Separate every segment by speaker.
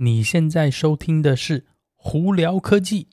Speaker 1: 你现在收听的是《胡聊科技》。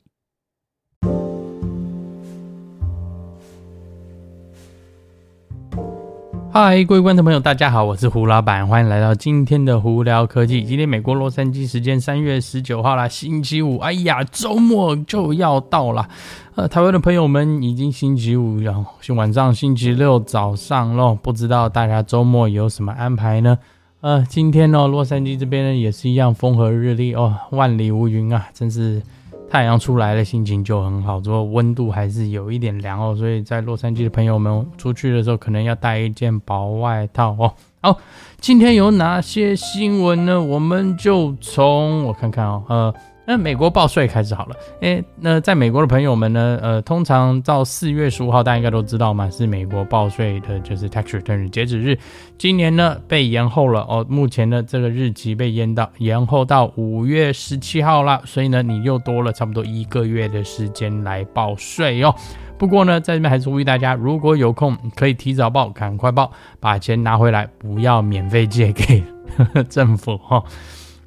Speaker 1: 嗨，各位观众朋友，大家好，我是胡老板，欢迎来到今天的《胡聊科技》。今天美国洛杉矶时间三月十九号啦，星期五。哎呀，周末就要到了。呃，台湾的朋友们已经星期五，然后晚上星期六早上喽，不知道大家周末有什么安排呢？呃，今天呢，洛杉矶这边呢也是一样风和日丽哦，万里无云啊，真是太阳出来了，心情就很好。不过温度还是有一点凉哦，所以在洛杉矶的朋友们出去的时候可能要带一件薄外套哦。好，今天有哪些新闻呢？我们就从我看看哦，呃。那美国报税开始好了，诶，那在美国的朋友们呢，呃，通常到四月十五号，大家应该都知道嘛，是美国报税的，就是 tax return 截止日。今年呢被延后了哦，目前的这个日期被延到延后到五月十七号了，所以呢，你又多了差不多一个月的时间来报税哦。不过呢，在这边还是呼吁大家，如果有空可以提早报，赶快报，把钱拿回来，不要免费借给 政府哈。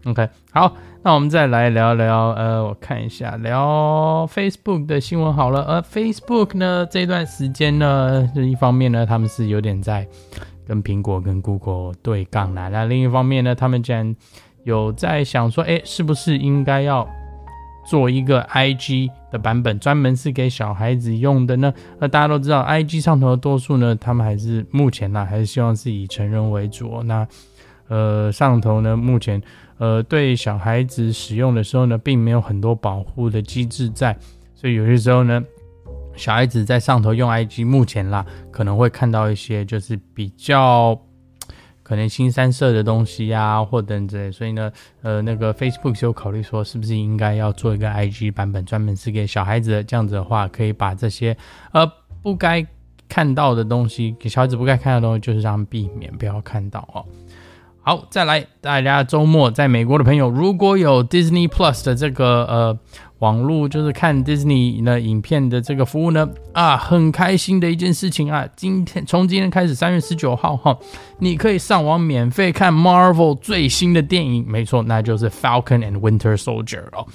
Speaker 1: OK，好。那我们再来聊聊，呃，我看一下，聊 Facebook 的新闻好了。呃，Facebook 呢这段时间呢，就一方面呢，他们是有点在跟苹果跟 Google 对杠啦。那另一方面呢，他们竟然有在想说，哎，是不是应该要做一个 IG 的版本，专门是给小孩子用的呢？那大家都知道，IG 上头的多数呢，他们还是目前呢，还是希望是以成人为主。那呃，上头呢，目前。呃，对小孩子使用的时候呢，并没有很多保护的机制在，所以有些时候呢，小孩子在上头用 IG，目前啦，可能会看到一些就是比较可能新三色的东西啊，或等之类，所以呢，呃，那个 Facebook 就考虑说，是不是应该要做一个 IG 版本，专门是给小孩子的，这样子的话，可以把这些呃不该看到的东西，给小孩子不该看到的东西，就是让他们避免不要看到哦。好，再来，大家周末在美国的朋友，如果有 Disney Plus 的这个呃网络，就是看 Disney 的影片的这个服务呢，啊，很开心的一件事情啊！今天从今天开始，三月十九号哈，你可以上网免费看 Marvel 最新的电影，没错，那就是 Falcon and Winter Soldier 哦。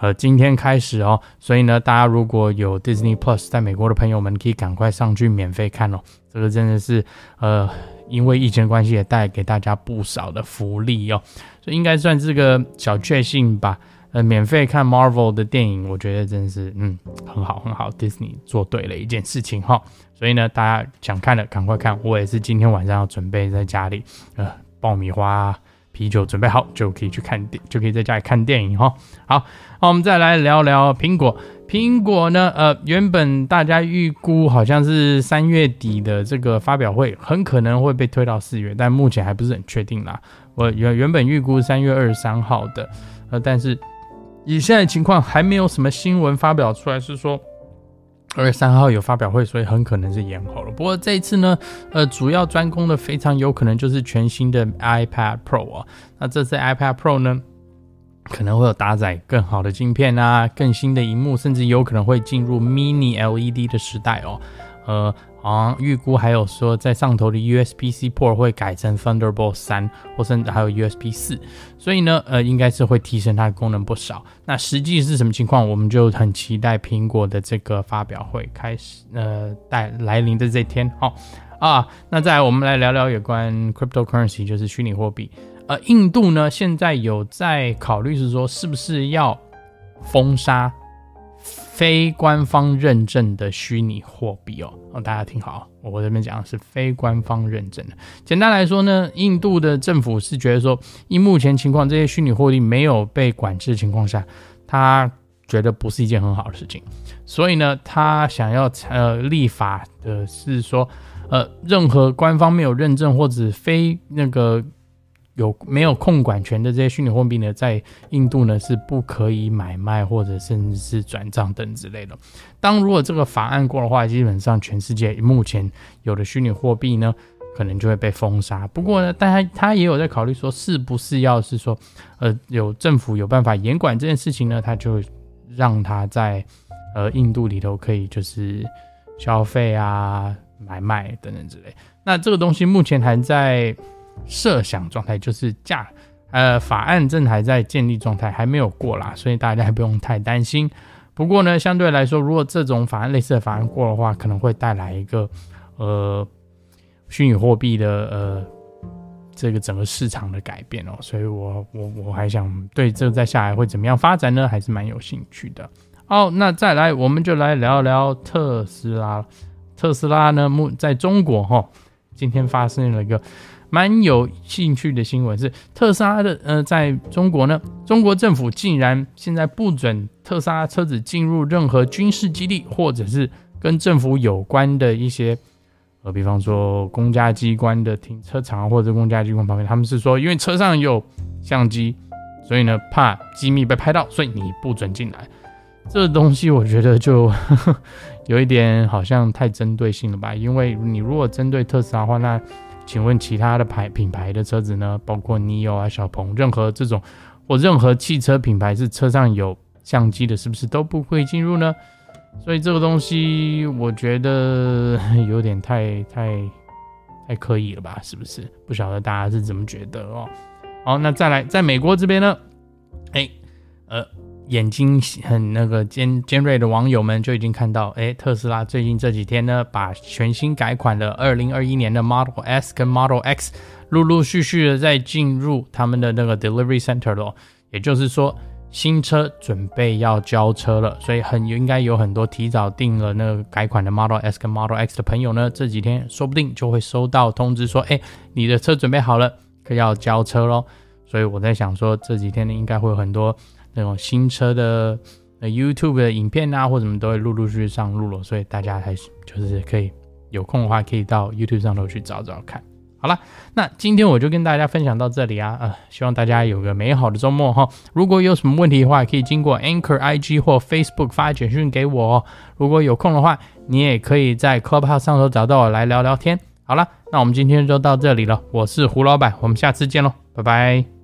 Speaker 1: 呃，今天开始哦，所以呢，大家如果有 Disney Plus 在美国的朋友们，可以赶快上去免费看哦。这个真的是呃。因为疫情关系，也带给大家不少的福利哦，所以应该算是个小确幸吧。呃，免费看 Marvel 的电影，我觉得真的是嗯很好很好，Disney 做对了一件事情哈。所以呢，大家想看的赶快看，我也是今天晚上要准备在家里呃爆米花。啤酒准备好就可以去看电，就可以在家里看电影哈。好，那我们再来聊聊苹果。苹果呢，呃，原本大家预估好像是三月底的这个发表会，很可能会被推到四月，但目前还不是很确定啦。我原原本预估三月二十三号的，呃，但是以现在情况还没有什么新闻发表出来，是说。二月三号有发表会，所以很可能是延后了。不过这一次呢，呃，主要专攻的非常有可能就是全新的 iPad Pro 啊。那这次 iPad Pro 呢，可能会有搭载更好的晶片啊，更新的荧幕，甚至有可能会进入 Mini LED 的时代哦。呃。啊，预估还有说，在上头的 USB-C port 会改成 Thunderbolt 三，或甚至还有 USB 四，所以呢，呃，应该是会提升它的功能不少。那实际是什么情况，我们就很期待苹果的这个发表会开始，呃，带来临的这天。好啊，那再我们来聊聊有关 cryptocurrency，就是虚拟货币。呃，印度呢现在有在考虑是说，是不是要封杀。非官方认证的虚拟货币哦，哦，大家听好，我这边讲的是非官方认证的。简单来说呢，印度的政府是觉得说，以目前情况，这些虚拟货币没有被管制的情况下，他觉得不是一件很好的事情。所以呢，他想要呃立法的是说，呃，任何官方没有认证或者非那个。有没有控管权的这些虚拟货币呢？在印度呢是不可以买卖或者甚至是转账等之类的。当如果这个法案过的话，基本上全世界目前有的虚拟货币呢，可能就会被封杀。不过呢，但他他也有在考虑说，是不是要是说，呃，有政府有办法严管这件事情呢？他就让他在呃印度里头可以就是消费啊、买卖等等之类。那这个东西目前还在。设想状态就是价呃，法案正还在建立状态，还没有过啦，所以大家还不用太担心。不过呢，相对来说，如果这种法案类似的法案过的话，可能会带来一个呃虚拟货币的呃这个整个市场的改变哦。所以我我我还想对这个再下来会怎么样发展呢？还是蛮有兴趣的。好，那再来我们就来聊聊特斯拉。特斯拉呢，目在中国哈，今天发生了一个。蛮有兴趣的新闻是，特斯拉的呃，在中国呢，中国政府竟然现在不准特斯拉车子进入任何军事基地，或者是跟政府有关的一些，呃，比方说公家机关的停车场或者公家机关旁边，他们是说，因为车上有相机，所以呢，怕机密被拍到，所以你不准进来。这东西我觉得就呵 呵有一点好像太针对性了吧？因为你如果针对特斯拉的话，那请问其他的牌品牌的车子呢？包括 NIO 啊、小鹏，任何这种或任何汽车品牌是车上有相机的，是不是都不会进入呢？所以这个东西我觉得 有点太太太刻意了吧？是不是？不晓得大家是怎么觉得哦？好，那再来，在美国这边呢？哎，呃。眼睛很那个尖尖锐的网友们就已经看到，哎，特斯拉最近这几天呢，把全新改款的二零二一年的 Model S 跟 Model X 陆陆续续的在进入他们的那个 Delivery Center 了，也就是说，新车准备要交车了，所以很应该有很多提早订了那个改款的 Model S 跟 Model X 的朋友呢，这几天说不定就会收到通知说，哎，你的车准备好了，可要交车喽。所以我在想说，这几天呢，应该会有很多。那种新车的呃 YouTube 的影片啊，或什么都会陆陆续续上路了，所以大家还是就是可以有空的话，可以到 YouTube 上头去找找看。好了，那今天我就跟大家分享到这里啊，呃，希望大家有个美好的周末哈。如果有什么问题的话，可以经过 Anchor IG 或 Facebook 发简讯给我哦。如果有空的话，你也可以在 Clubhouse 上头找到我来聊聊天。好了，那我们今天就到这里了，我是胡老板，我们下次见喽，拜拜。